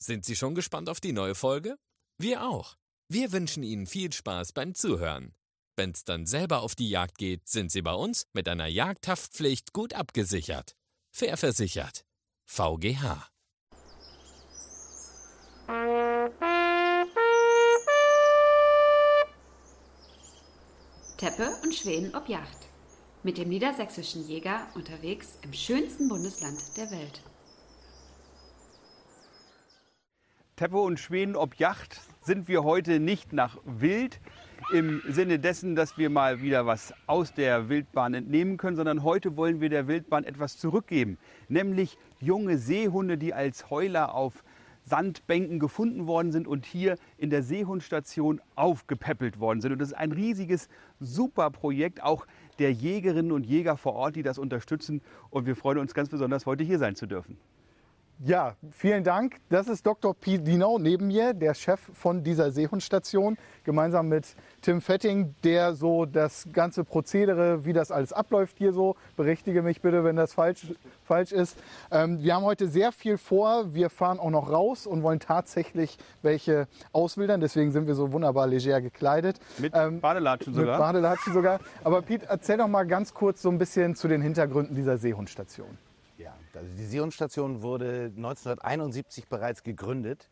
Sind Sie schon gespannt auf die neue Folge? Wir auch. Wir wünschen Ihnen viel Spaß beim Zuhören. Wenn's dann selber auf die Jagd geht, sind Sie bei uns mit einer Jagdhaftpflicht gut abgesichert. Fair versichert. VGH. Teppe und Schweden ob Yacht. Mit dem niedersächsischen Jäger unterwegs im schönsten Bundesland der Welt. Teppe und Schweden ob Yacht sind wir heute nicht nach Wild im Sinne dessen, dass wir mal wieder was aus der Wildbahn entnehmen können, sondern heute wollen wir der Wildbahn etwas zurückgeben, nämlich junge Seehunde, die als Heuler auf Sandbänken gefunden worden sind und hier in der Seehundstation aufgepäppelt worden sind. Und das ist ein riesiges, super Projekt, auch der Jägerinnen und Jäger vor Ort, die das unterstützen. Und wir freuen uns ganz besonders, heute hier sein zu dürfen. Ja, vielen Dank. Das ist Dr. Pete Dienau neben mir, der Chef von dieser Seehundstation, gemeinsam mit Tim Fetting, der so das ganze Prozedere, wie das alles abläuft hier so, berichtige mich bitte, wenn das falsch, falsch ist. Ähm, wir haben heute sehr viel vor. Wir fahren auch noch raus und wollen tatsächlich welche auswildern. Deswegen sind wir so wunderbar leger gekleidet. Mit ähm, Badelatschen sogar. Mit Badelatschen sogar. Aber Pete, erzähl doch mal ganz kurz so ein bisschen zu den Hintergründen dieser Seehundstation. Also die Sion-Station wurde 1971 bereits gegründet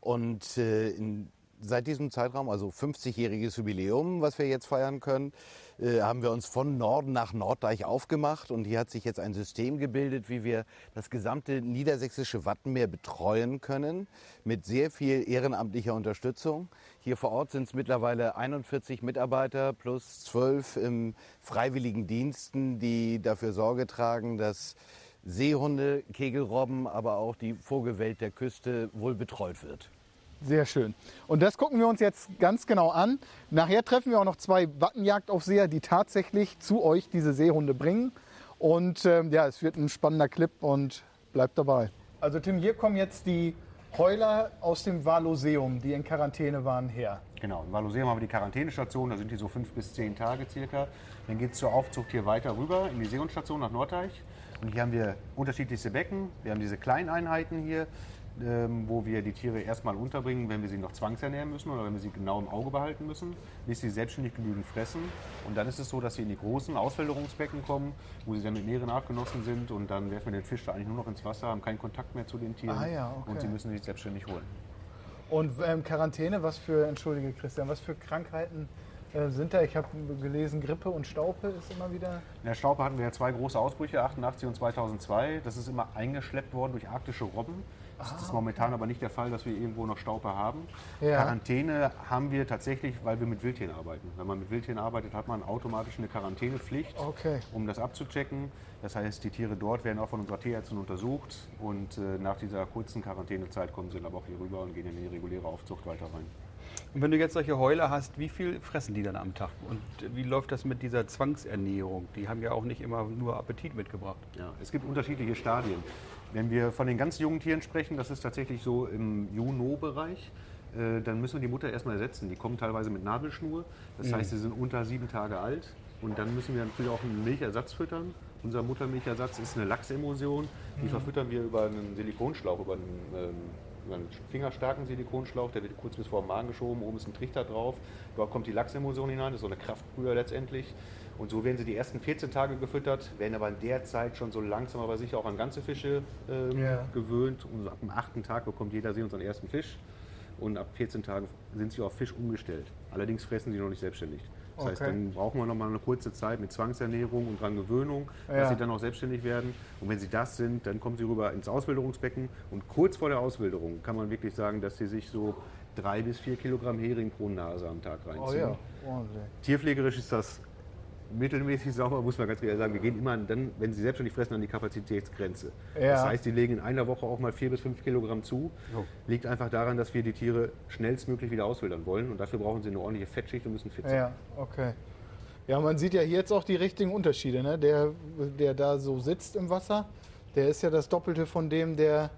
und äh, in, seit diesem Zeitraum, also 50-jähriges Jubiläum, was wir jetzt feiern können, äh, haben wir uns von Norden nach Norddeich aufgemacht und hier hat sich jetzt ein System gebildet, wie wir das gesamte niedersächsische Wattenmeer betreuen können mit sehr viel ehrenamtlicher Unterstützung. Hier vor Ort sind es mittlerweile 41 Mitarbeiter plus 12 im freiwilligen Diensten, die dafür Sorge tragen, dass Seehunde, Kegelrobben, aber auch die Vogelwelt der Küste wohl betreut wird. Sehr schön. Und das gucken wir uns jetzt ganz genau an. Nachher treffen wir auch noch zwei Wattenjagdaufseher, die tatsächlich zu euch diese Seehunde bringen. Und ähm, ja, es wird ein spannender Clip und bleibt dabei. Also Tim, hier kommen jetzt die Heuler aus dem Valoseum, die in Quarantäne waren, her. Genau, im Valoseum haben wir die Quarantänestation, da sind die so fünf bis zehn Tage circa. Dann geht es zur Aufzucht hier weiter rüber in die Seehundstation nach Norddeich. Und hier haben wir unterschiedlichste Becken. Wir haben diese Kleineinheiten hier, ähm, wo wir die Tiere erstmal unterbringen, wenn wir sie noch zwangsernähren müssen oder wenn wir sie genau im Auge behalten müssen, bis sie selbstständig genügend fressen. Und dann ist es so, dass sie in die großen Auswilderungsbecken kommen, wo sie dann mit mehreren Artgenossen sind und dann werfen wir den Fisch da eigentlich nur noch ins Wasser, haben keinen Kontakt mehr zu den Tieren ah, ja, okay. und sie müssen sich selbstständig holen. Und ähm, Quarantäne, was für, entschuldige Christian, was für Krankheiten äh, sind da, ich habe gelesen, Grippe und Staupe ist immer wieder. In der Staupe hatten wir ja zwei große Ausbrüche, 88 und 2002. Das ist immer eingeschleppt worden durch arktische Robben. Das ah, ist momentan okay. aber nicht der Fall, dass wir irgendwo noch Staupe haben. Ja. Quarantäne haben wir tatsächlich, weil wir mit Wildtieren arbeiten. Wenn man mit Wildtieren arbeitet, hat man automatisch eine Quarantänepflicht, okay. um das abzuchecken. Das heißt, die Tiere dort werden auch von unserer Tierärztin untersucht und äh, nach dieser kurzen Quarantänezeit kommen sie dann aber auch hier rüber und gehen in die reguläre Aufzucht weiter rein. Und wenn du jetzt solche Heuler hast, wie viel fressen die dann am Tag? Und wie läuft das mit dieser Zwangsernährung? Die haben ja auch nicht immer nur Appetit mitgebracht. Ja, es gibt unterschiedliche Stadien. Wenn wir von den ganz jungen Tieren sprechen, das ist tatsächlich so im Juno-Bereich, äh, dann müssen wir die Mutter erstmal ersetzen. Die kommen teilweise mit Nabelschnur, das mhm. heißt, sie sind unter sieben Tage alt. Und dann müssen wir natürlich auch einen Milchersatz füttern. Unser Muttermilchersatz ist eine Lachsemulsion. Die mhm. verfüttern wir über einen Silikonschlauch, über einen ähm, einen fingerstarken Silikonschlauch, der wird kurz bis vor den Magen geschoben, oben ist ein Trichter drauf. Dort kommt die Lachsemulsion hinein, das ist so eine Kraftbrühe letztendlich. Und so werden sie die ersten 14 Tage gefüttert, werden aber in der Zeit schon so langsam aber sicher auch an ganze Fische ähm, ja. gewöhnt. Und ab dem achten Tag bekommt jeder See unseren ersten Fisch. Und ab 14 Tagen sind sie auf Fisch umgestellt. Allerdings fressen sie noch nicht selbstständig. Das okay. heißt, dann brauchen wir noch mal eine kurze Zeit mit Zwangsernährung und dran Gewöhnung, ja. dass sie dann auch selbstständig werden. Und wenn sie das sind, dann kommen sie rüber ins Auswilderungsbecken. Und kurz vor der Auswilderung kann man wirklich sagen, dass sie sich so drei bis vier Kilogramm Hering pro Nase am Tag reinziehen. Oh ja. Tierpflegerisch ist das mittelmäßig sauber, muss man ganz ehrlich sagen. Wir gehen immer dann, wenn sie selbstständig fressen, an die Kapazitätsgrenze. Ja. Das heißt, die legen in einer Woche auch mal vier bis fünf Kilogramm zu. Oh. Liegt einfach daran, dass wir die Tiere schnellstmöglich wieder auswildern wollen und dafür brauchen sie eine ordentliche Fettschicht und müssen fit sein. Ja, okay. Ja, man sieht ja hier jetzt auch die richtigen Unterschiede. Ne? Der, der da so sitzt im Wasser, der ist ja das Doppelte von dem, der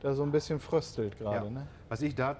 da so ein bisschen fröstelt gerade. Ja. Ne? Was ich da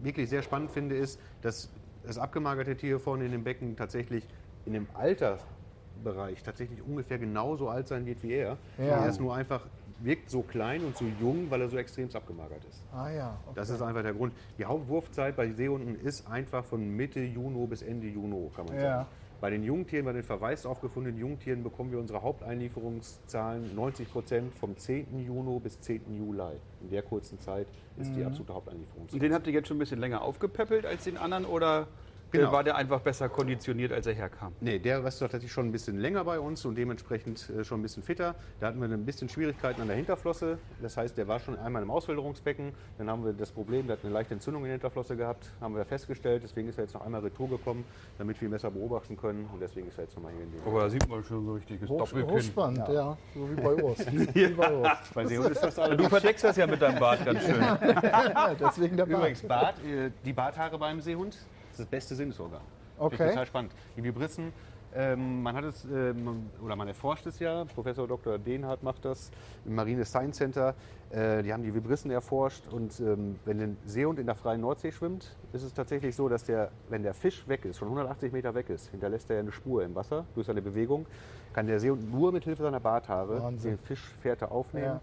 wirklich sehr spannend finde, ist, dass das abgemagerte Tier vorne in dem Becken tatsächlich in dem Altersbereich tatsächlich ungefähr genauso alt sein wird wie er. Ja. Er ist nur einfach wirkt so klein und so jung, weil er so extrem abgemagert ist. Ah ja. Okay. Das ist einfach der Grund. Die Hauptwurfzeit bei Seehunden ist einfach von Mitte Juni bis Ende Juni, kann man Ja. sagen. Bei den Jungtieren, bei den verwaist aufgefundenen Jungtieren bekommen wir unsere Haupteinlieferungszahlen 90 Prozent vom 10. Juni bis 10. Juli. In der kurzen Zeit ist Mhm. die absolute Haupteinlieferungszeit. Und den habt ihr jetzt schon ein bisschen länger aufgepäppelt als den anderen oder Genau. äh, war der einfach besser konditioniert, als er herkam? Nee, der ist tatsächlich schon ein bisschen länger bei uns und dementsprechend äh, schon ein bisschen fitter. Da hatten wir ein bisschen Schwierigkeiten an der Hinterflosse. Das heißt, der war schon einmal im Auswilderungsbecken. Dann haben wir das Problem, der hat eine leichte Entzündung in der Hinterflosse gehabt, haben wir festgestellt. Deswegen ist er jetzt noch einmal retour gekommen, damit wir ihn besser beobachten können. Und deswegen ist er jetzt nochmal hier in dem. Aber da sieht man schon so richtiges Hoch, hochspannend, ja. So wie bei uns. wie bei uns. Bei Seehund ist das alles. Du verdeckst das ja mit deinem Bart ganz schön. Ja, deswegen der Bart. Übrigens, Bart, äh, die Barthaare beim Seehund, das ist das beste Sinnesorgan. Finde Okay. Ich total spannend. Die Vibrissen, ähm, man hat es, ähm, oder man erforscht es ja, Professor Dr. Dehnhardt macht das im Marine Science Center. Äh, die haben die Vibrissen erforscht und ähm, wenn ein Seehund in der freien Nordsee schwimmt, ist es tatsächlich so, dass der, wenn der Fisch weg ist, schon 180 Meter weg ist, hinterlässt er eine Spur im Wasser durch seine Bewegung, kann der Seehund nur mit Hilfe seiner Barthaare Wahnsinn. den Fischfährte aufnehmen, Ja.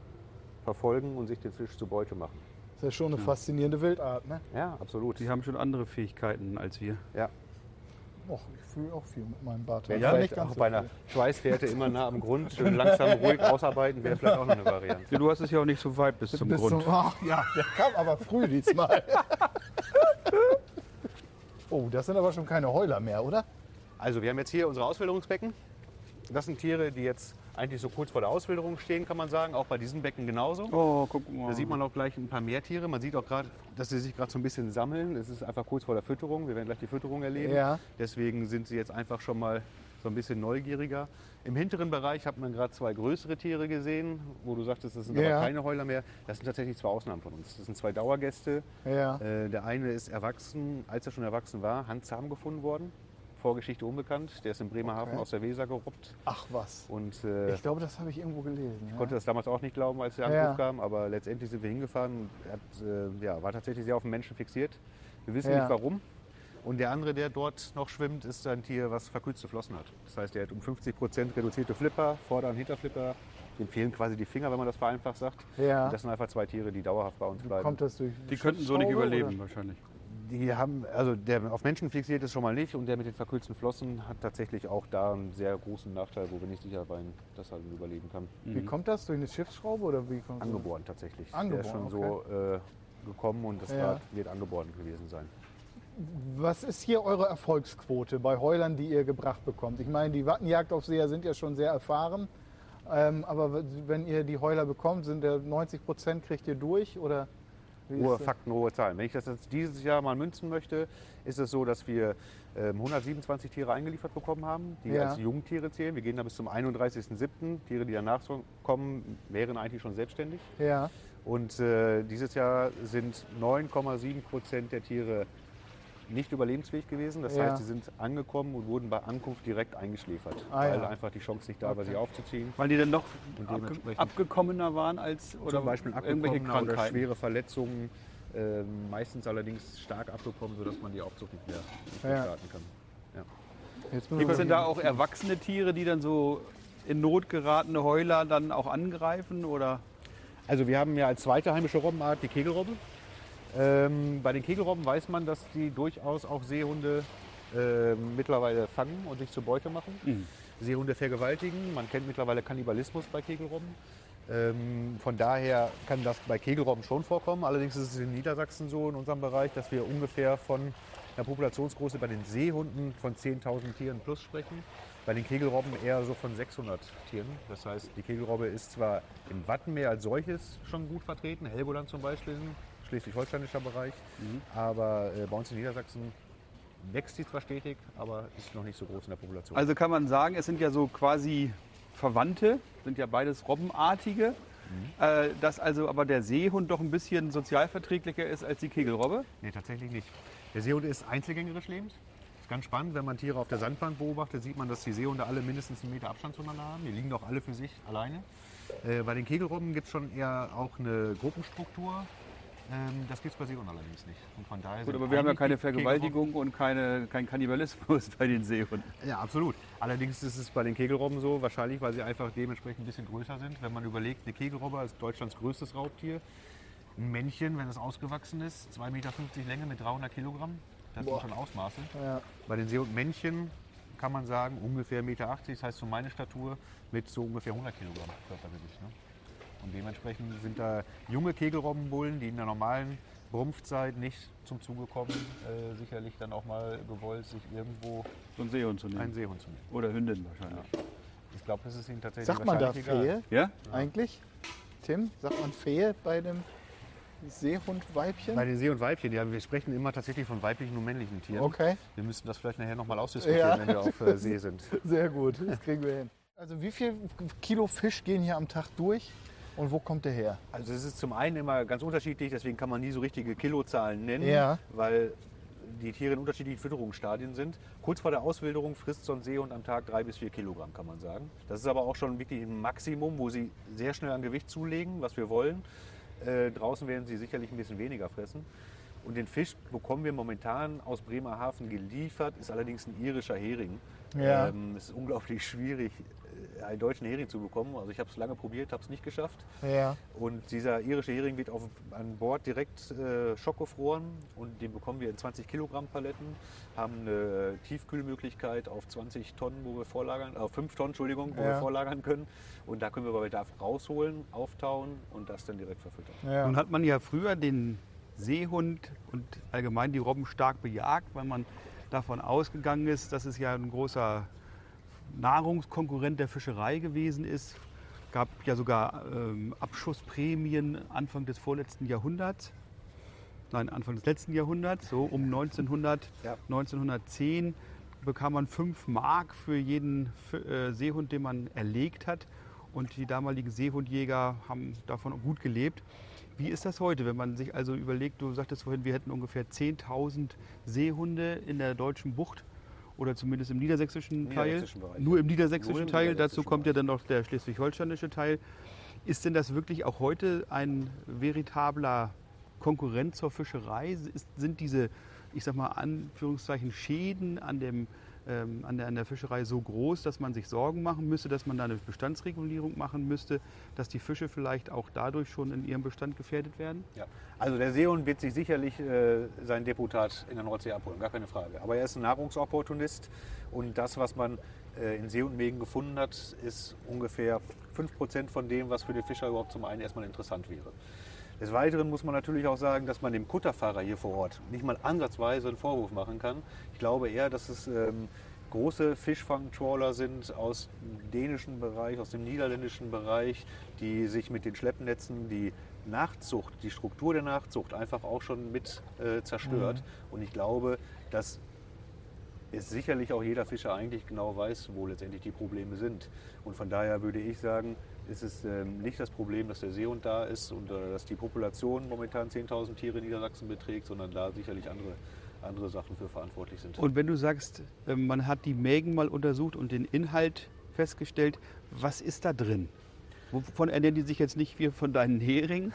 verfolgen und sich den Fisch zu Beute machen. Das ist ja schon eine faszinierende Wildart, ne? Ja, absolut. Die haben schon andere Fähigkeiten als wir. Ja. Och, ich fühle auch viel mit meinem Bart. Wäre Aber vielleicht auch so bei einer. Schweißfährte immer nah am Grund, schön langsam ruhig ausarbeiten, wäre vielleicht auch noch eine Variante. Ja, du hast es ja auch nicht so weit bis zum Bis Grund. Zum, ach, ja, der kam aber früh diesmal. oh, das sind aber schon keine Heuler mehr, oder? Also wir haben jetzt hier unsere Auswilderungsbecken. Das sind Tiere, die jetzt eigentlich so kurz vor der Auswilderung stehen, kann man sagen. Auch bei diesem Becken genauso. Oh, guck mal. Da sieht man auch gleich ein paar mehr Tiere. Man sieht auch gerade, dass sie sich gerade so ein bisschen sammeln. Es ist einfach kurz vor der Fütterung. Wir werden gleich die Fütterung erleben. Ja. Deswegen sind sie jetzt einfach schon mal so ein bisschen neugieriger. Im hinteren Bereich hat man gerade zwei größere Tiere gesehen, wo du sagtest, das sind Ja. aber keine Heuler mehr. Das sind tatsächlich zwei Ausnahmen von uns. Das sind zwei Dauergäste. Ja. Äh, der eine ist erwachsen, als er schon erwachsen war, handzahm gefunden worden. Vorgeschichte unbekannt. Der ist in Bremerhaven Okay. aus der Weser gerobbt. Ach was. Und äh, Ich glaube, das habe ich irgendwo gelesen. ich konnte das damals auch nicht glauben, als der Ja. Anruf kam, aber letztendlich sind wir hingefahren. Er hat, äh, ja, war tatsächlich sehr auf den Menschen fixiert. Wir wissen Ja. nicht warum. Und der andere, der dort noch schwimmt, ist ein Tier, was verkürzte Flossen hat. Das heißt, er hat um 50 Prozent reduzierte Flipper, Vorder- und Hinterflipper. Dem fehlen quasi die Finger, wenn man das vereinfacht sagt. Ja. Und das sind einfach zwei Tiere, die dauerhaft bei uns bleiben. Kommt das durch Die könnten so nicht überleben oder? wahrscheinlich. Die haben, also der auf Menschen fixiert ist schon mal nicht und der mit den verkürzten Flossen hat tatsächlich auch da einen sehr großen Nachteil, wo wir nicht sicher sein, dass er überleben kann. Wie kommt das? Durch eine Schiffsschraube oder wie kommt? Angeboren tatsächlich. Angeboren, der ist schon so äh, gekommen und das Ja. Rad wird angeboren gewesen sein. Was ist hier eure Erfolgsquote bei Heulern, die ihr gebracht bekommt? Ich meine, die Wattenjagdaufseher sind ja schon sehr erfahren. Ähm, aber wenn ihr die Heuler bekommt, sind der 90 Prozent kriegt ihr durch? Oder Hohe? Fakten, hohe Zahlen. Wenn ich das jetzt dieses Jahr mal münzen möchte, ist es so, dass wir ähm, 127 Tiere eingeliefert bekommen haben, die Ja. als Jungtiere zählen. Wir gehen da bis zum 31.07. Tiere, die danach kommen, wären eigentlich schon selbstständig. Ja, Und äh, dieses Jahr sind 9,7 Prozent der Tiere nicht überlebensfähig gewesen. Das Ja. heißt, sie sind angekommen und wurden bei Ankunft direkt eingeschläfert, Ah, weil ja. einfach die Chance nicht da war, sie aufzuziehen. Weil die dann noch abge abgekommener waren als oder Zum Beispiel irgendwelche abgekommen oder Krankheiten. schwere Verletzungen, äh, meistens allerdings stark abgekommen, sodass man die Aufzucht nicht mehr, nicht mehr Ja. starten kann. Ja. Gibt es denn da auch erwachsene Tiere, die dann so in Not geratene Heuler dann auch angreifen? Oder? Also wir haben ja als zweite heimische Robbenart die Kegelrobbe. Ähm, bei den Kegelrobben weiß man, dass die durchaus auch Seehunde äh, mittlerweile fangen und sich zur Beute machen. Mhm. Seehunde vergewaltigen. Man kennt mittlerweile Kannibalismus bei Kegelrobben. Ähm, von daher kann das bei Kegelrobben schon vorkommen. Allerdings ist es in Niedersachsen so in unserem Bereich, dass wir ungefähr von einer Populationsgröße bei den Seehunden von 10.000 Tieren plus sprechen. Bei den Kegelrobben eher so von 600 Tieren. Das heißt, die Kegelrobbe ist zwar im Wattenmeer als solches schon gut vertreten, Helgoland zum Beispiel, schleswig-holsteinischer Bereich, aber äh, bei uns in Niedersachsen wächst sie zwar stetig, aber ist noch nicht so groß in der Population. Also kann man sagen, es sind ja so quasi Verwandte, sind ja beides Robbenartige. Äh, dass also aber der Seehund doch ein bisschen sozialverträglicher ist als die Kegelrobbe. Nee, tatsächlich nicht. Der Seehund ist einzelgängerisch lebend. Ist ganz spannend, wenn man Tiere auf der Sandbank beobachtet, sieht man, dass die Seehunde alle mindestens einen Meter Abstand zueinander haben. Die liegen doch alle für sich alleine. Äh, bei den Kegelrobben gibt es schon eher auch eine Gruppenstruktur. Ähm, das gibt es bei Seehund allerdings nicht. Und von daher Gut, aber wir haben ja keine Vergewaltigung und keine, kein Kannibalismus bei den Seehunden. Ja, absolut. Allerdings ist es bei den Kegelrobben so, wahrscheinlich, weil sie einfach dementsprechend ein bisschen größer sind. Wenn man überlegt, eine Kegelrobbe ist Deutschlands größtes Raubtier. Ein Männchen, wenn es ausgewachsen ist, 2,50 Meter Länge mit 300 Kilogramm. Das sind schon Ausmaße. Ja. Bei den Seehundmännchen kann man sagen, ungefähr 1,80 Meter, das heißt so meine Statur, mit so ungefähr 100 Kilogramm Körpergewicht. Ne? Und dementsprechend sind da junge Kegelrobbenbullen, die in der normalen Brumpfzeit nicht zum Zuge kommen, äh, sicherlich dann auch mal gewollt, sich irgendwo So einen Seehund zu einen nehmen. Seehund zu nehmen. Oder Hündin wahrscheinlich. Ich glaube, das ist ihnen tatsächlich Sagt man da. Fehe Ja? eigentlich? Tim, sagt man Fehe bei dem Seehundweibchen? Bei den See- und Weibchen, ja, wir sprechen immer tatsächlich von weiblichen und männlichen Tieren. Okay, Wir müssten das vielleicht nachher nochmal ausdiskutieren, Ja. wenn wir auf äh, See sind. sehr gut, das kriegen wir hin. Also wie viel Kilo Fisch gehen hier am Tag durch und wo kommt der her? Also es ist zum einen immer ganz unterschiedlich, deswegen kann man nie so richtige Kilozahlen nennen, Ja. weil die Tiere in unterschiedlichen Fütterungsstadien sind. Kurz vor der Auswilderung frisst so ein Seehund am Tag drei bis vier Kilogramm, kann man sagen. Das ist aber auch schon wirklich ein Maximum, wo sie sehr schnell an Gewicht zulegen, was wir wollen. Äh, draußen werden sie sicherlich ein bisschen weniger fressen. Und den Fisch bekommen wir momentan aus Bremerhaven geliefert, ist allerdings ein irischer Hering. Ja. Ähm, es ist unglaublich schwierig, einen deutschen Hering zu bekommen. Also ich habe es lange probiert, habe es nicht geschafft. Ja, Und dieser irische Hering wird auf, an Bord direkt äh, schockgefroren und den bekommen wir in 20 Kilogramm Paletten, haben eine Tiefkühlmöglichkeit auf 20 Tonnen, wo wir vorlagern, auf 5 Tonnen, Entschuldigung, wo Ja. wir vorlagern können. Und da können wir bei Bedarf rausholen, auftauen und das dann direkt verfüttern. ja. Nun hat man ja früher den Seehund und allgemein die Robben stark bejagt, weil man davon ausgegangen ist, dass es ja ein großer Nahrungskonkurrent der Fischerei gewesen ist. gab ja sogar ähm, Abschussprämien Anfang des vorletzten Jahrhunderts. Nein, Anfang des letzten Jahrhunderts, so um 1900, Ja. 1910 bekam man 5 Mark für jeden äh, Seehund, den man erlegt hat. Und die damaligen Seehundjäger haben davon gut gelebt. Wie ist das heute, wenn man sich also überlegt, du sagtest vorhin, wir hätten ungefähr 10.000 Seehunde in der deutschen Bucht oder zumindest im niedersächsischen Teil. Niedersächsischen Bereich. Nur im niedersächsischen Nur im Teil, dazu niedersächsischen kommt ja dann noch der schleswig-holsteinische Teil. Ist denn das wirklich auch heute ein veritabler Konkurrent zur Fischerei? Ist, sind diese, ich sag mal, Anführungszeichen Schäden an, dem, ähm, an, der, an der Fischerei so groß, dass man sich Sorgen machen müsste, dass man da eine Bestandsregulierung machen müsste, dass die Fische vielleicht auch dadurch schon in ihrem Bestand gefährdet werden? Ja. Also der Seehund wird sich sicherlich äh, sein Deputat in der Nordsee abholen, gar keine Frage. Aber er ist ein Nahrungsopportunist und das, was man äh, in Seehundmägen gefunden hat, ist ungefähr 5% von dem, was für den Fischer überhaupt zum einen erstmal interessant wäre. Des Weiteren muss man natürlich auch sagen, dass man dem Kutterfahrer hier vor Ort nicht mal ansatzweise einen Vorwurf machen kann. Ich glaube eher, dass es ähm, große Fischfangtrawler sind aus dem dänischen Bereich, aus dem niederländischen Bereich, die sich mit den Schleppnetzen die Nachzucht, die Struktur der Nachzucht einfach auch schon mit äh, zerstört. Und ich glaube, dass es sicherlich auch jeder Fischer eigentlich genau weiß, wo letztendlich die Probleme sind. Und von daher würde ich sagen, ist es ähm, nicht das Problem, dass der Seehund da ist und äh, dass die Population momentan 10.000 Tiere in Niedersachsen beträgt, sondern da sicherlich andere, andere Sachen für verantwortlich sind. Und wenn du sagst, äh, man hat die Mägen mal untersucht und den Inhalt festgestellt, was ist da drin? Wovon ernähren die sich jetzt nicht wie von deinen Heringen,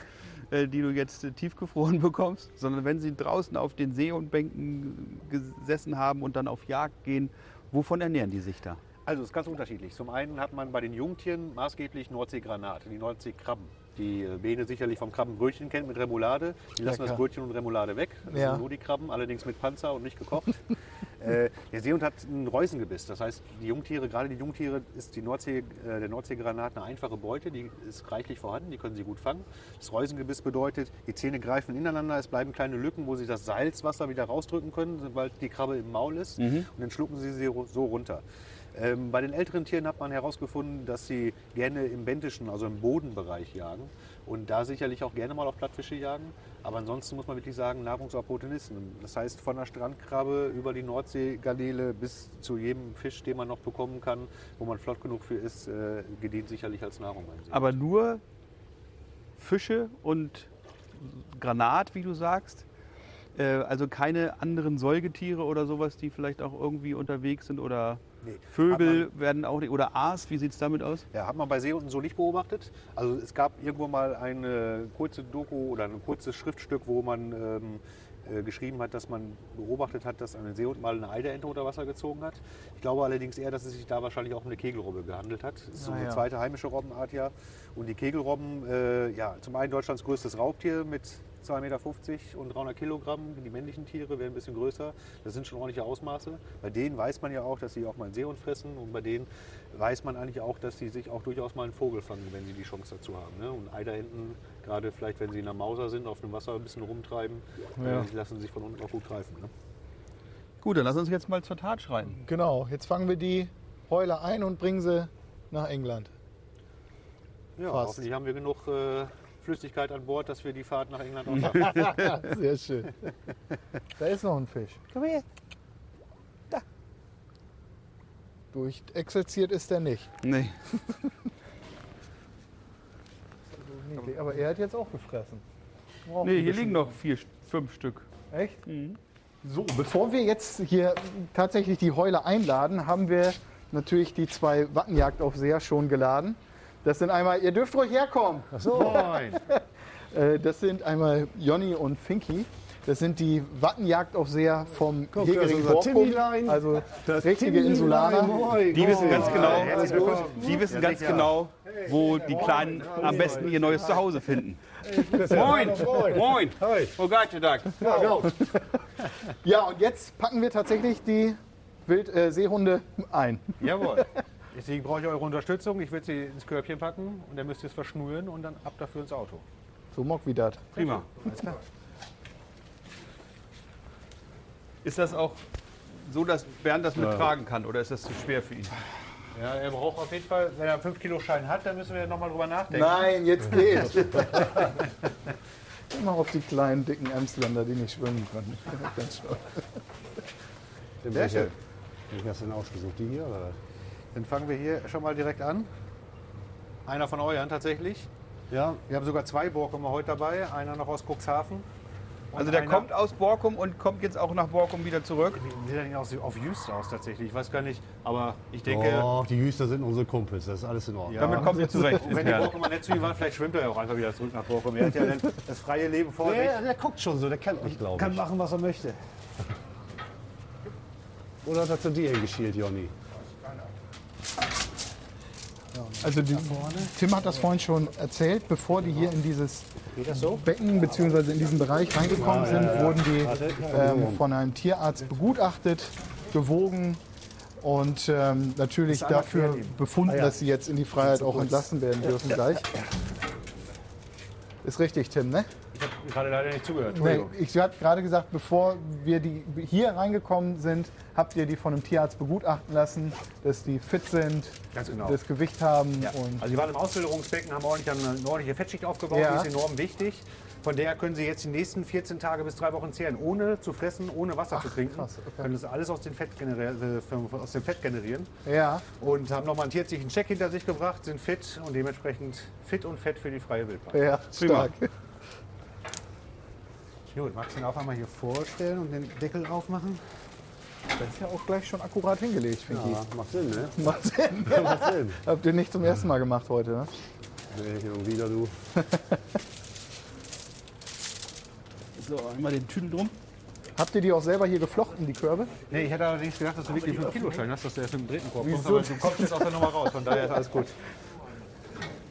äh, die du jetzt äh, tiefgefroren bekommst, sondern wenn sie draußen auf den Seehundbänken gesessen haben und dann auf Jagd gehen, wovon ernähren die sich da? Also es ist ganz unterschiedlich. Zum einen hat man bei den Jungtieren maßgeblich Nordseegranat, die Nordseekrabben. Die äh, Bene sicherlich vom Krabbenbrötchen kennt mit Remoulade. Die lassen Lecker. das Brötchen und Remoulade weg. Das Ja. sind nur die Krabben, allerdings mit Panzer und nicht gekocht. äh, der Seehund hat ein Reusengebiss. Das heißt, die Jungtiere, gerade die Jungtiere, ist die Nordsee, äh, der Nordseegranat eine einfache Beute. Die ist reichlich vorhanden, die können sie gut fangen. Das Reusengebiss bedeutet, die Zähne greifen ineinander, es bleiben kleine Lücken, wo sie das Salzwasser wieder rausdrücken können, sobald die Krabbe im Maul ist. Und dann schlucken sie sie so runter. Ähm, bei den älteren Tieren hat man herausgefunden, dass sie gerne im bentischen, also im Bodenbereich jagen und da sicherlich auch gerne mal auf Plattfische jagen. Aber ansonsten muss man wirklich sagen, Nahrungsopportunisten. Das heißt, von der Strandkrabbe über die Nordseegarnele bis zu jedem Fisch, den man noch bekommen kann, wo man flott genug für ist, äh, gedient sicherlich als Nahrung. Aber nur Fische und Granat, wie du sagst. Äh, Also keine anderen Säugetiere oder sowas, die vielleicht auch irgendwie unterwegs sind oder Nee. Vögel werden auch nicht. Oder Aas, wie sieht es damit aus? Ja, hat man bei Seehunden so nicht beobachtet. Also es gab irgendwo mal eine kurze Doku oder ein kurzes Schriftstück, wo man ähm, äh, geschrieben hat, dass man beobachtet hat, dass ein Seehund mal eine Eiderente unter Wasser gezogen hat. Ich glaube allerdings eher, dass es sich da wahrscheinlich auch um eine Kegelrobbe gehandelt hat. Das ist so Ah, eine ja. zweite heimische Robbenart ja. Und die Kegelrobben, äh, ja, zum einen Deutschlands größtes Raubtier mit 2,50 Meter und 300 Kilogramm. Die männlichen Tiere werden ein bisschen größer. Das sind schon ordentliche Ausmaße. Bei denen weiß man ja auch, dass sie auch mal einen Seehund fressen. Und bei denen weiß man eigentlich auch, dass sie sich auch durchaus mal einen Vogel fangen, wenn sie die Chance dazu haben. Ne? Und Eiderenten, gerade vielleicht wenn sie in der Mauser sind, auf dem Wasser ein bisschen rumtreiben, Ja. äh, die lassen sich von unten auch gut greifen. Ne? Gut, dann lass uns jetzt mal zur Tat schreiten. Genau, jetzt fangen wir die Heuler ein und bringen sie nach England. Ja, Fast. hoffentlich haben wir genug äh, Flüssigkeit an Bord, dass wir die Fahrt nach England auch. Sehr schön. Da ist noch ein Fisch. Komm her. Da. Durchexerziert ist er nicht. Nee. Aber er hat jetzt auch gefressen. Braucht Nee, hier liegen noch vier, fünf Stück. Echt? So, bevor wir jetzt hier tatsächlich die Heule einladen, haben wir natürlich die zwei Wattenjagdaufseher schon geladen. Das sind einmal, ihr dürft ruhig herkommen. Moin! Äh, Das sind einmal Jonny und Finky. Das sind die Wattenjagdaufseher vom Jägering unser Borkum, also richtige Insulaner. Die wissen ganz genau, die wissen ganz genau, wo die Kleinen am besten ihr neues Zuhause finden. Moin! Moin! Wo geht's ihr da? Ja, und jetzt packen wir tatsächlich die Wild äh, Seehunde ein. Jawohl. Deswegen brauche ich eure Unterstützung. Ich würde sie ins Körbchen packen und dann müsst ihr es verschnüren und dann ab dafür ins Auto. So mock wie das. Prima. Ist das auch so, dass Bernd das mittragen kann oder ist das zu schwer für ihn? Ja, er braucht auf jeden Fall, wenn er einen 5-Kilo-Schein hat, dann müssen wir nochmal drüber nachdenken. Nein, jetzt geht's. Immer auf die kleinen, dicken Emsländer, die nicht schwimmen können. Ganz schön. Sehr schön. Wie hast du denn ausgesucht? Die hier oder was? Dann fangen wir hier schon mal direkt an. Einer von euren tatsächlich. Ja, Wir haben sogar zwei Borkumer heute dabei. Einer noch aus Cuxhaven. Und Also der kommt aus Borkum und kommt jetzt auch nach Borkum wieder zurück. Wie sieht er denn aus, auf Jüst aus tatsächlich? Ich weiß gar nicht. Aber ich denke, oh, die Jüster sind unsere Kumpels, das ist alles in Ordnung. Ja. Damit kommt ihr zurecht. wenn die Borkumer nett zu ihm waren, vielleicht schwimmt er ja auch einfach wieder zurück nach Borkum. Er hat ja dann das freie Leben vor sich. Der, der guckt schon so, der kennt mich, glaube Kann ich. machen, was er möchte. Oder hat er zu dir geschielt, Jonny? Also die, Tim hat das vorhin schon erzählt, bevor die hier in dieses? Becken bzw. in diesen Bereich reingekommen sind, wurden die ähm, von einem Tierarzt begutachtet, gewogen und ähm, natürlich dafür befunden, Ah dass sie jetzt in die Freiheit auch entlassen werden dürfen gleich. Ist richtig, Tim, ne? Ich habe gerade leider nicht zugehört. Nee, Entschuldigung. ich habe gerade gesagt, bevor wir die hier reingekommen sind, habt ihr die von einem Tierarzt begutachten lassen, dass die fit sind, genau. das Gewicht haben Ja. Also die waren im Auswilderungsbecken, haben ordentlich eine, ordentliche Fettschicht aufgebaut, Ja. die ist enorm wichtig. Von der können Sie jetzt die nächsten 14 Tage bis drei Wochen zehren, ohne zu fressen, ohne Wasser zu trinken. krass, okay. Können das alles aus dem, Fett generieren, äh, aus dem Fett generieren. ja, Und haben nochmal einen tierärztlichen Check hinter sich gebracht, sind fit und dementsprechend fit und fett für die freie Wildbahn. ja, stark. Gut, magst du ihn auch einmal hier vorstellen und den Deckel aufmachen? Das ist ja auch gleich schon akkurat hingelegt, finde Ja, macht Sinn, ne? Macht Sinn. macht Sinn. Habt ihr nicht zum ersten Mal gemacht heute, ne? Nee, hin und wieder, du. So, einmal den Tüdel drum. Habt ihr die auch selber hier geflochten, die Körbe? Nee, ich hätte allerdings gedacht, dass du wirklich 5 Kilo Schein hast, dass du erst im dritten Korb kommst, aber du kommst jetzt aus der Nummer raus, von daher ist alles gut.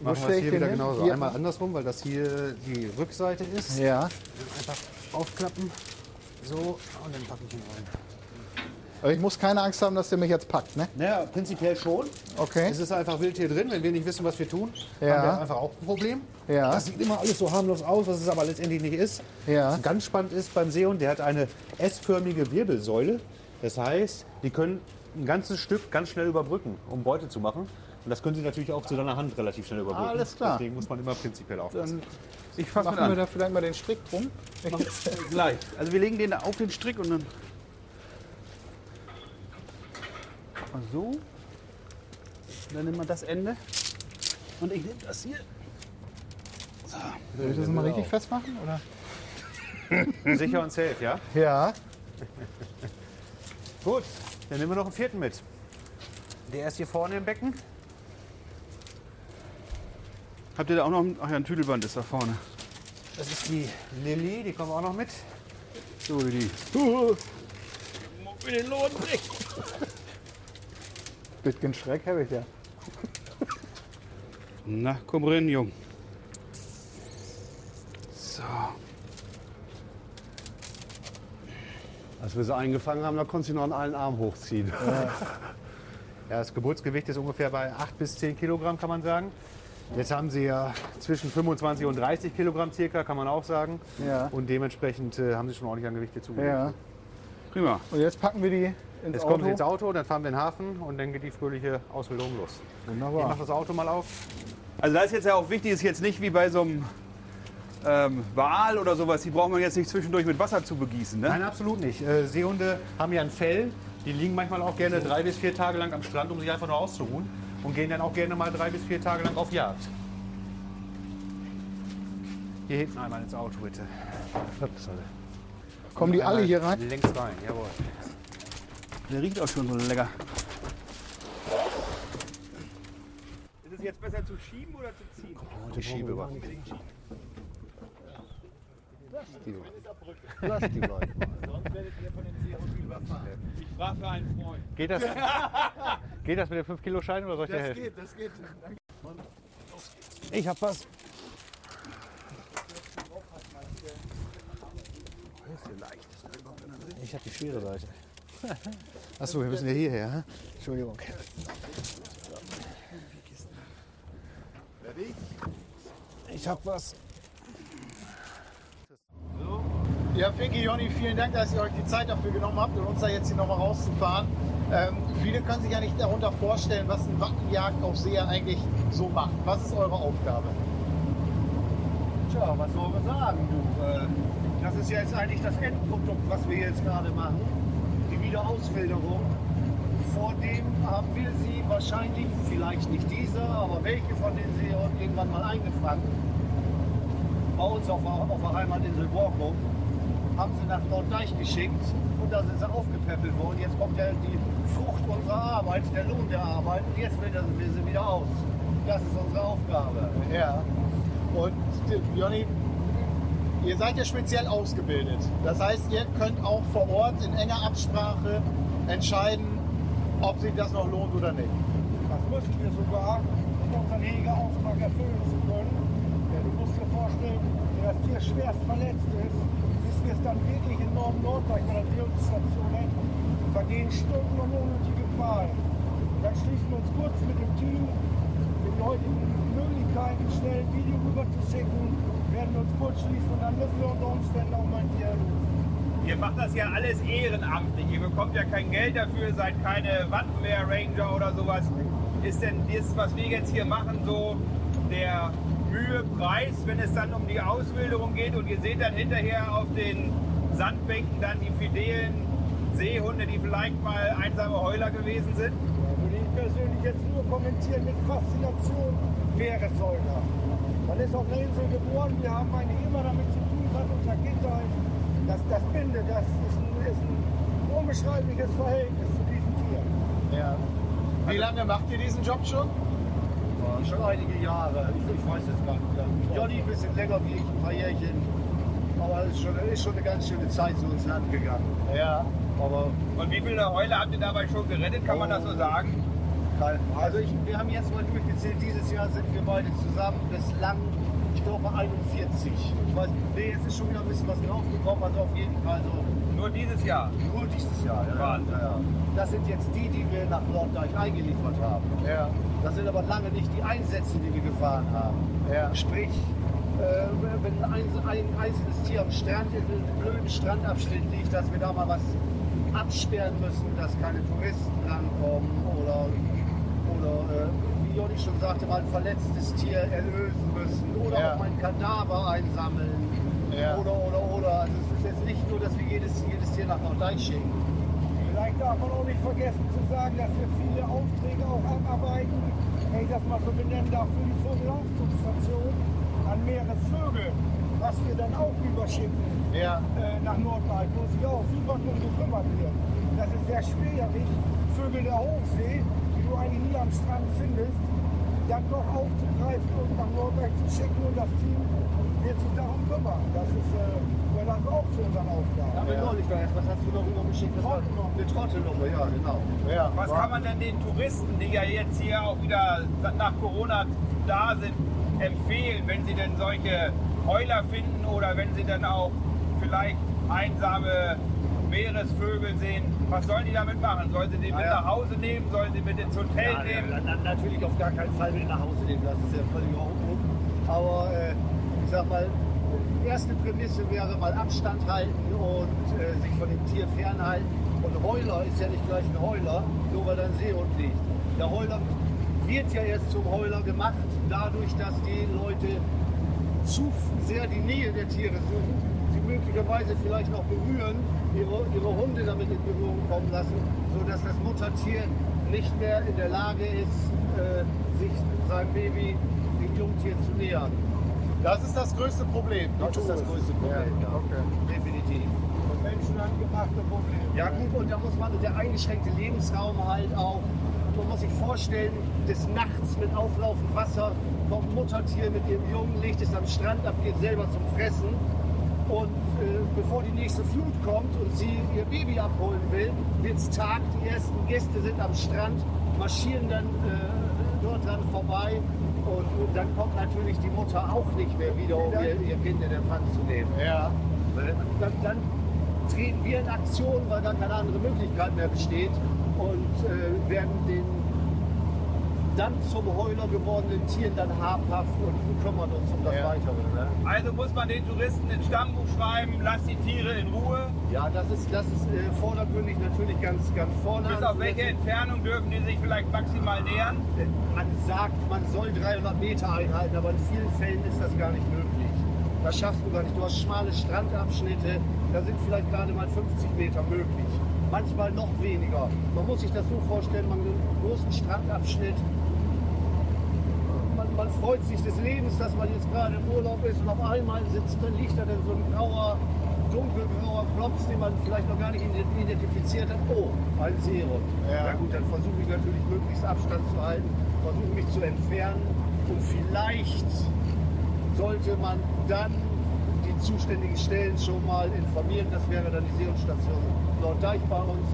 Machen wir es ich hier wieder hin? genauso. Hier. Einmal andersrum, weil das hier die Rückseite ist. Ja. Einfach aufklappen. So, und dann packe ich ihn rein. Aber ich muss keine Angst haben, dass der mich jetzt packt, ne? Naja, prinzipiell schon. Okay. Es ist einfach wild hier drin. Wenn wir nicht wissen, was wir tun, Ja. haben wir einfach auch ein Problem. Ja. Das sieht immer alles so harmlos aus, was es aber letztendlich nicht ist. Ja. Ganz spannend ist beim Seehund, der hat eine S-förmige Wirbelsäule. Das heißt, die können ein ganzes Stück ganz schnell überbrücken, um Beute zu machen. Und das können sie natürlich auch zu deiner Hand relativ schnell überbrücken. Alles klar. Deswegen muss man immer prinzipiell aufpassen. Ich fasse an. da vielleicht mal den Strick drum? Gleich. Also wir legen den auf den Strick und dann. Mal so. Und dann nehmen wir das Ende. Und ich nehme das hier. Soll ich das mal richtig festmachen? Oder? Sicher und safe, ja? Ja. Gut, dann nehmen wir noch einen vierten mit. Der ist hier vorne im Becken. Habt ihr da auch noch ein, ach ja, ein Tüdelband ist da vorne. Das ist die Lilly, die kommen auch noch mit. So die. Bisschen Schreck habe ich ja. Na, komm rein, Jung. So. Als wir sie eingefangen haben, da konntest du noch an allen Arm hochziehen. Ja, das Geburtsgewicht ist ungefähr bei 8 bis 10 Kilogramm, kann man sagen. Jetzt haben sie ja zwischen 25 und 30 Kilogramm circa, kann man auch sagen. Ja. Und dementsprechend äh, haben sie schon ordentlich an Gewicht dazugelegt. Ja. Prima. Und jetzt packen wir die ins Jetzt Auto. kommen sie ins Auto, dann fahren wir in den Hafen und dann geht die fröhliche Ausbildung los. Ich Wunderbar. mache das Auto mal auf. Also da ist jetzt ja auch wichtig, ist jetzt nicht wie bei so einem ähm, Wal oder sowas, die braucht man jetzt nicht zwischendurch mit Wasser zu begießen. Ne? Nein, absolut nicht. Äh, Seehunde haben ja ein Fell. Die liegen manchmal auch gerne drei bis vier Tage lang am Strand, um sich einfach nur auszuruhen. Und gehen dann auch gerne mal drei bis vier Tage lang auf Jagd. Hier hinten einmal ins Auto, bitte. Kommen die alle hier rein? Längs rein, jawohl. Der riecht auch schon so lecker. Ist es jetzt besser zu schieben oder zu ziehen? Die Schiebe war. Ich frage für einen Freund. Geht das, geht das mit den 5 Kilo Schein oder soll ich dir helfen? das geht. Ich hab was. Ich habe die schwere Seite. Achso, wir müssen ja hierher. Entschuldigung. Ich hab was. Ja, Finki, Jonny, vielen Dank, dass ihr euch die Zeit dafür genommen habt, um uns da jetzt hier nochmal rauszufahren. Ähm, viele können sich ja nicht darunter vorstellen, was ein Wattenjagdaufseher eigentlich so macht. Was ist eure Aufgabe? Tja, was soll man sagen, du? Äh, Das ist ja jetzt eigentlich das Endprodukt, was wir jetzt gerade machen. Die Wiederauswilderung. Vor dem haben wir sie wahrscheinlich, vielleicht nicht dieser, aber welche von den Seehunden irgendwann mal eingefangen. Bei uns auf der, auf der Heimatinsel Borkum haben sie nach Norddeich geschickt und da sind sie aufgepäppelt worden. Jetzt kommt ja die Frucht unserer Arbeit, der Lohn der Arbeit und jetzt wildern wir sie wieder aus. Das ist unsere Aufgabe. Ja. Und Jonny, ihr seid ja speziell ausgebildet. Das heißt, ihr könnt auch vor Ort in enger Absprache entscheiden, ob sich das noch lohnt oder nicht. Das müssen wir sogar, um unseren Jägerauftrag erfüllen zu können. Denn du musst dir vorstellen, wenn das Tier schwerst verletzt ist, es dann wirklich in Norden Norddeich bei der Drehungsstation hätten, vergehen Stunden und unnötige Qualen. Dann schließen wir uns kurz mit dem Team, den heutigen Möglichkeiten, schnell ein Video rüber zu schicken, werden uns kurz schließen und dann müssen wir unter Umständen auch mal Tier erlösen. Ihr macht das ja alles ehrenamtlich. Ihr bekommt ja kein Geld dafür, seid keine Wattenmeer-Ranger oder sowas. Ist denn das, was wir jetzt hier machen, so der Mühepreis, wenn es dann um die Auswilderung geht und ihr seht dann hinterher auf den Sandbänken dann die fidelen Seehunde, die vielleicht mal einsame Heuler gewesen sind? Würde ich persönlich jetzt nur kommentieren mit Faszination Meeressäuger. Man ist auf einer Insel geboren, wir haben eigentlich immer damit zu tun seit unserer Kindheit. Das, das Binde, das ist ein, ist ein unbeschreibliches Verhältnis zu diesen Tieren. Ja. Wie lange macht ihr diesen Job schon? Ja, schon einige Jahre. Ich, ich weiß es gar nicht. Johnny ein bisschen länger wie ich, ein paar Jährchen. Aber es ist schon, ist schon eine ganz schöne Zeit so ins Land gegangen. Ja. Aber Und wie viele Heuler habt ihr dabei schon gerettet, kann man das so sagen? kein, also ich, wir haben jetzt mal durchgezählt, dieses Jahr sind wir beide zusammen bislang, ich glaube 41. Ich weiß, nee, es ist schon wieder ein bisschen was draufgekommen, also auf jeden Fall so Nur dieses Jahr. Nur dieses Jahr, ja. Wahnsinn. ja, ja. Das sind jetzt die, die wir nach Norddeich eingeliefert haben. Ja. Das sind aber lange nicht die Einsätze, die wir gefahren haben. Ja. Sprich, äh, wenn ein, ein einzelnes Tier am Strand in einem blöden Strandabschnitt liegt, dass wir da mal was absperren müssen, dass keine Touristen rankommen oder, oder äh, wie Jonny schon sagte, mal ein verletztes Tier erlösen müssen oder Ja. auch mal ein Kadaver einsammeln. Ja. Oder, oder, oder. Also dass wir jedes, jedes Tier nach Norddeich schicken. Vielleicht darf man auch nicht vergessen zu sagen, dass wir viele Aufträge auch abarbeiten, wenn ich das mal so benennen darf, für die Vogelaufzugsstation an Meeresvögel. was wir dann auch überschicken Ja. äh, nach Nordwald, wo sich auch super drum gekümmert wird. Das ist sehr schwierig, Vögel der Hochsee, die du eigentlich nie am Strand findest, dann doch aufzugreifen und nach Nordwald zu schicken und das Team wird sich darum kümmern. Das ist, äh, gehört also auch zu unseren Aufgaben. Aber neulich war erst, was hast du noch rübergeschickt? Das war eine Trottelnummer, ja, genau. Ja. Was kann man denn den Touristen, die ja jetzt hier auch wieder nach Corona da sind, empfehlen, wenn sie denn solche Heuler finden oder wenn sie dann auch vielleicht einsame Meeresvögel sehen? Was sollen die damit machen? Sollen sie den mit Ja, ja. nach Hause nehmen? Sollen sie mit ins Hotel Ja, nehmen? na, natürlich auf gar keinen Fall mit nach Hause nehmen, das ist ja völlig Humbug. Aber äh, ich sag mal, die erste Prämisse wäre mal Abstand halten und äh, sich von dem Tier fernhalten. Und Heuler ist ja nicht gleich ein Heuler, nur weil da ein Seehund liegt. Der Heuler wird ja erst zum Heuler gemacht, dadurch, dass die Leute zu sehr die Nähe der Tiere suchen, möglicherweise vielleicht noch berühren, ihre, ihre Hunde damit in Berührung kommen lassen, sodass das Muttertier nicht mehr in der Lage ist, äh, sich seinem Baby, dem Jungtier zu nähern. Das ist das größte Problem. Das ist das größte Problem, ja. Okay. Definitiv. Menschenhandgemachte Probleme. Ja gut, und da muss man der eingeschränkte Lebensraum halt auch, man muss sich vorstellen, des Nachts mit auflaufendem Wasser kommt ein Muttertier mit ihrem Jungen, legt es am Strand ab, geht selber zum Fressen. Und äh, bevor die nächste Flut kommt und sie ihr Baby abholen will, wird es Tag, die ersten Gäste sind am Strand, marschieren dann äh, dort dran vorbei und, und dann kommt natürlich die Mutter auch nicht mehr wieder, um ihr, ihr Kind in Empfang zu nehmen. Ja. Dann, dann treten wir in Aktion, weil gar keine andere Möglichkeit mehr besteht und äh, werden den dann zum Heuler gewordenen Tieren dann habhaft und kümmern uns um das Ja. Weitere. Ne? Also muss man den Touristen ins Stammbuch schreiben, lass die Tiere in Ruhe. Ja, das ist, das ist äh, vordergründig natürlich ganz, ganz vorne. Bis auf welche Entfernung dürfen die sich vielleicht maximal nähern? Man sagt, man soll 300 Meter einhalten, aber in vielen Fällen ist das gar nicht möglich. Das schaffst du gar nicht. Du hast schmale Strandabschnitte, da sind vielleicht gerade mal 50 Meter möglich. Manchmal noch weniger. Man muss sich das so vorstellen, man hat einen großen Strandabschnitt. Man, man freut sich des Lebens, dass man jetzt gerade im Urlaub ist und auf einmal sitzt, dann liegt da dann so ein grauer, dunkelgrauer Klops, den man vielleicht noch gar nicht identifiziert hat. Oh, ein Seehund. Ja. Na gut, dann versuche ich natürlich möglichst Abstand zu halten, versuche mich zu entfernen und vielleicht sollte man dann die zuständigen Stellen schon mal informieren. Das wäre dann die Seehundstation Norddeich bei uns.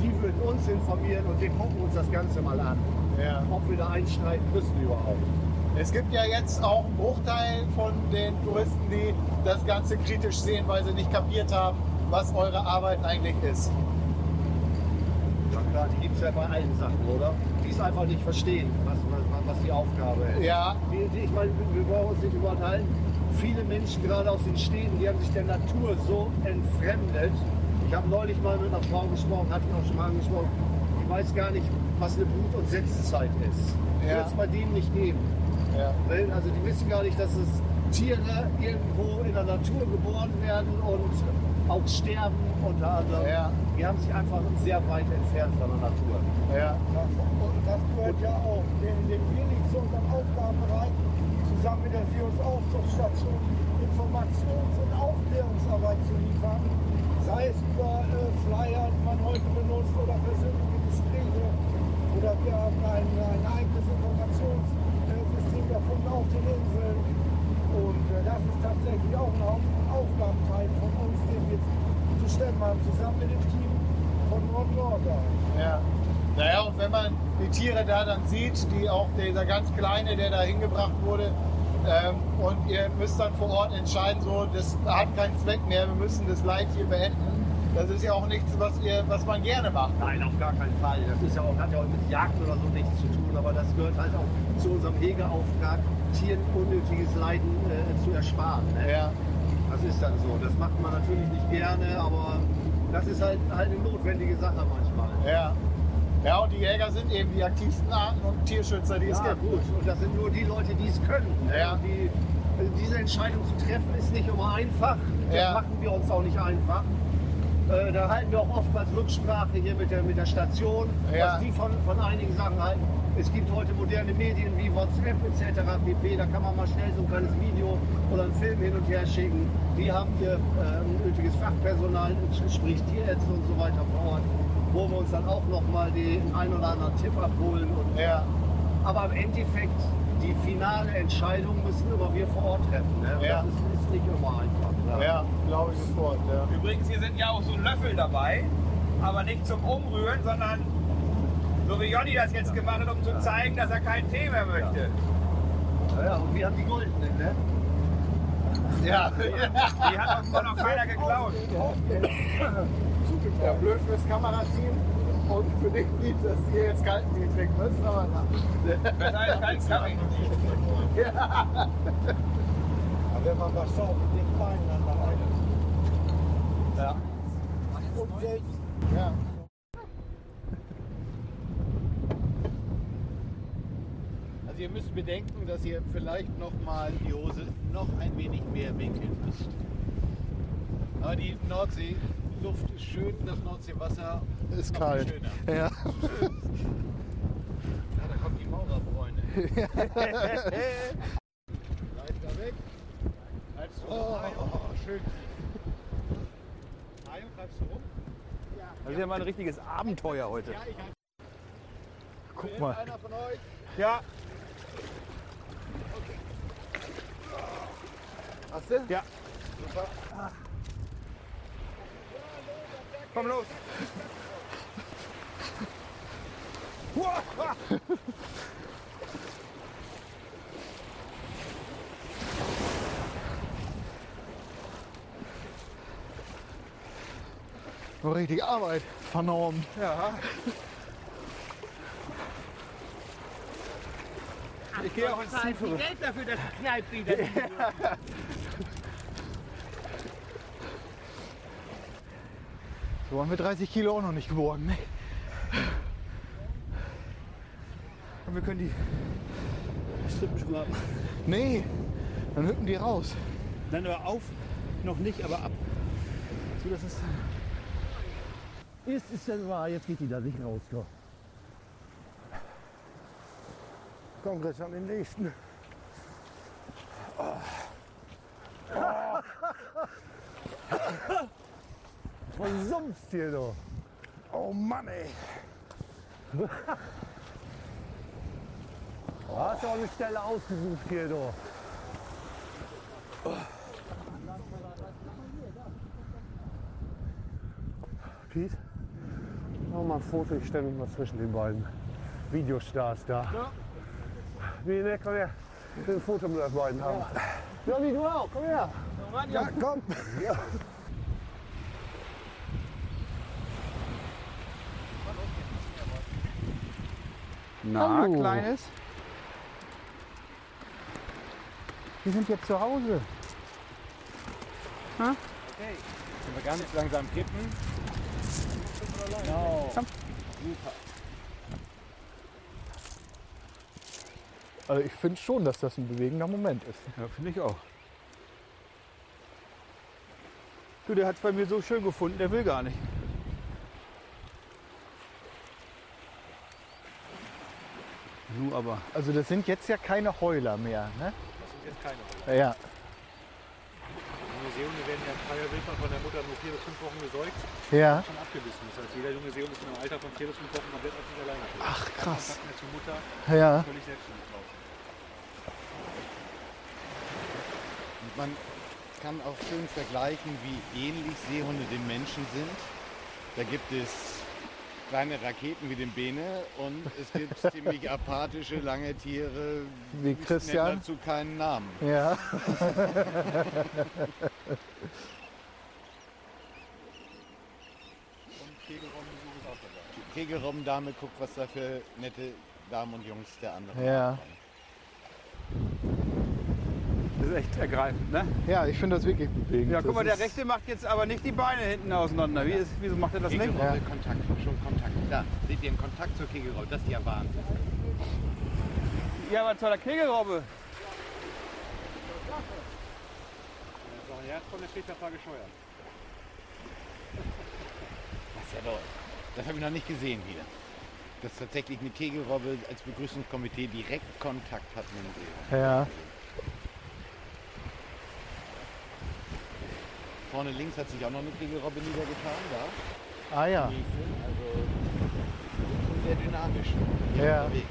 Die würden uns informieren und wir gucken uns das Ganze mal an. Ja. Ob wir da einschreiten müssen überhaupt. Es gibt ja jetzt auch einen Bruchteil von den Touristen, die das Ganze kritisch sehen, weil sie nicht kapiert haben, was eure Arbeit eigentlich ist. Ja klar, die gibt es ja bei allen Sachen, oder? Die es einfach nicht verstehen, was, was, was die Aufgabe ist. Ja, Die, die, ich meine, wir brauchen uns nicht überteilen. Viele Menschen, gerade aus den Städten, die haben sich der Natur so entfremdet. Ich habe neulich mal mit einer Frau gesprochen, hatte ich auch schon mal angesprochen, die weiß gar nicht, was eine Brut- und Setzzeit ist. Ja. Wird es bei denen nicht geben. ja. Also die wissen gar nicht, dass es Tiere irgendwo in der Natur geboren werden und auch sterben unter anderem. Ja. Die haben sich einfach sehr weit entfernt von der Natur. ja. Das, und das gehört ja auch, den wir nicht zu unserem Aufgabenbereich zusammen mit der Seeungs-Aufzuchtstation Informations- und Aufklärungsarbeit zu liefern. Sei es über äh, Flyer, die man heute benutzt oder persönliche Gespräche. Oder wir haben ein, ein eigenes Informationssystem erfunden auf den Inseln. Und äh, das ist tatsächlich auch ein Aufgabenteil von uns, den wir zu stemmen haben, zusammen mit dem Team von Nord-Nordal. Ja. Naja, und wenn man die Tiere da dann sieht, die auch dieser ganz Kleine, der da hingebracht wurde, ähm, und ihr müsst dann vor Ort entscheiden, so, das hat keinen Zweck mehr, wir müssen das Leid hier beenden. Das ist ja auch nichts, was, ihr, was man gerne macht. Nein, auf gar keinen Fall. Das ist ja auch, hat ja auch mit Jagd oder so nichts zu tun, aber das gehört halt auch zu unserem Hegeauftrag, Tieren unnötiges Leiden äh, zu ersparen. Ne? Ja. Das ist dann so. Das macht man natürlich nicht gerne, aber das ist halt, halt eine notwendige Sache manchmal. Ja. Ja, und die Jäger sind eben die aktivsten Arten- und Tierschützer, die es Ja, gibt. gut. Und das sind nur die Leute, die es können. ne? Ja. Die, also diese Entscheidung zu treffen ist nicht immer einfach. Das Ja. machen wir uns auch nicht einfach. Äh, da halten wir auch oftmals Rücksprache hier mit der, mit der Station, Ja. was die von, von einigen Sachen halten. Es gibt heute moderne Medien wie WhatsApp etc. pp. Da kann man mal schnell so ein kleines Video oder einen Film hin und her schicken. Die haben hier äh, nötiges Fachpersonal, sprich Tierärzte und so weiter vor Ort, wo wir uns dann auch noch mal den ein oder anderen Tipp abholen. Und, Ja. Aber im Endeffekt, die finale Entscheidung müssen immer wir vor Ort treffen. Ne? Ja. Das ist, ist nicht immer einfach. Ja, glaube ich sofort. Ja. Übrigens, hier sind ja auch so Löffel dabei, aber nicht zum Umrühren, sondern so wie Jonny das jetzt gemacht hat, um zu zeigen, dass er keinen Tee mehr möchte. Ja, ja, und wir haben die goldenen, ne? Ja, die hat auch noch keiner geklaut. Ja, blöd fürs Kamerateam und für dich nicht, dass ihr jetzt kalten Tee trinken müsst, aber na. Besser als kein Kaffee. Aber wenn man was saugt mit den Beinen an der Eine. Ja. Und selbst Ja. Also ihr müsst bedenken, dass ihr vielleicht noch mal die Hose noch ein wenig mehr winkeln müsst. Aber die Nordseeluft ist schön, das Nordseewasser Ist noch kalt. Ja. Ja, da kommen die Maurerbräune. Leichter weg. Bleibst du oh, schön. Mario, bleibst du rum? Das ist ja mal ein richtiges Abenteuer heute. Guck mal. Einer von euch? Ja, Hast du? ja. Komm los. Noch richtig Arbeit vernommen. Ja. Ich gehe auch ins Tiefere. Geld dafür, dass die Kneipe wieder So haben wir 30 Kilo auch noch nicht geborgen. Ne? Und wir können die Strippen schon mal ab. Nee, dann hüpfen die raus. Nein, aber auf noch nicht, aber ab. So, das ist Ist es denn wahr? Jetzt geht die da nicht raus. Komm. komm Chris an den nächsten. Hier doch? Oh Mann ey. Du hast auch eine Stelle ausgesucht hier doch. Piet, mach mal ein Foto, ich stelle mich mal zwischen den beiden Videostars da. Ja. Nee, nee, komm her. Ich will ein Foto mit euch beiden haben. Johnny, du auch, komm her. Ja, komm. Na, Hallo. Kleines. Wir sind jetzt zu Hause. Sind wir ganz langsam kippen. Genau. Also ich finde schon, dass das ein bewegender Moment ist. Ja, finde ich auch. Du, der hat es bei mir so schön gefunden, der will gar nicht. Nu aber. Also das sind jetzt ja keine Heuler mehr. Ne? Das sind jetzt keine Rolle. Ja. Junge Seehunde werden ja in freier Wildbahn von der Mutter nur vier bis fünf Wochen gesäugt, Ja. schon abgebissen. Das heißt, jeder junge Seehund ist in einem Alter von vier bis fünf Wochen komplett auf sich alleine. Ach Kein krass. Kontakt mehr zur Mutter, Ja. völlig selbstständig draußen. Und man kann auch schön vergleichen, wie ähnlich Seehunde den Menschen sind. Da gibt es kleine Raketen wie den Bene und es gibt ziemlich apathische, lange Tiere. Wie ich Christian. nenne dazu keinen Namen. Ja. Und. Kegelrobbendame guckt, was da für nette Damen und Jungs der anderen Ja. machen. Das ist echt ergreifend, ne? Ja, ich finde das wirklich bewegend. Ja, guck mal, der Rechte macht jetzt aber nicht die Beine hinten auseinander. Wie ist, wieso macht er das nicht? Kegelrobbe, Kontakt, schon Kontakt. Da, seht ihr einen Kontakt zur Kegelrobbe? Das ist ja Wahnsinn. Ja, aber zu der Kegelrobbe. So, ein Herz von der paar gescheuert. Das ist ja toll. Das habe ich noch nicht gesehen hier. dass tatsächlich eine Kegelrobbe als Begrüßungskomitee direkt Kontakt hat mit dem Seehund. Ja. Vorne links hat sich auch noch eine Kegelrobbe niedergetan, da. Ah ja. Also sehr dynamisch Ja. unterwegs.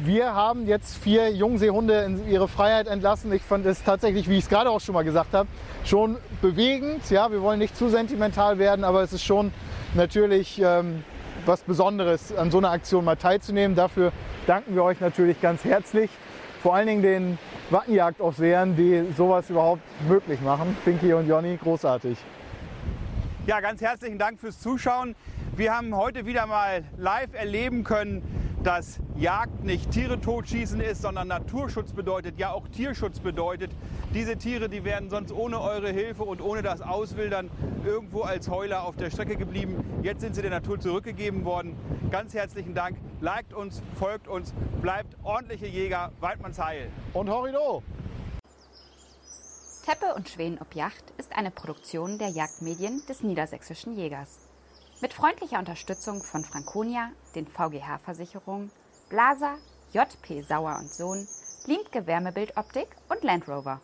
Wir haben jetzt vier Jungseehunde in ihre Freiheit entlassen. Ich fand es tatsächlich, wie ich es gerade auch schon mal gesagt habe, schon bewegend. Ja, wir wollen nicht zu sentimental werden, aber es ist schon natürlich ähm, was Besonderes, an so einer Aktion mal teilzunehmen. Dafür danken wir euch natürlich ganz herzlich. Vor allen Dingen den Wattenjagdaufsehern, die sowas überhaupt möglich machen. Pinky und Jonny, großartig. Ja, ganz herzlichen Dank fürs Zuschauen. Wir haben heute wieder mal live erleben können, dass Jagd nicht Tiere totschießen ist, sondern Naturschutz bedeutet, ja auch Tierschutz bedeutet. Diese Tiere, die wären sonst ohne eure Hilfe und ohne das Auswildern irgendwo als Heuler auf der Strecke geblieben. Jetzt sind sie der Natur zurückgegeben worden. Ganz herzlichen Dank. Liked uns, folgt uns, bleibt ordentliche Jäger. Weidmanns Heil. Und Horrido! Teppe und Schweden ob Yacht ist eine Produktion der Jagdmedien des Niedersächsischen Jägers. Mit freundlicher Unterstützung von Franconia, den VGH-Versicherungen, Blaser, JP Sauer und Sohn, Limke Wärmebildoptik und Land Rover.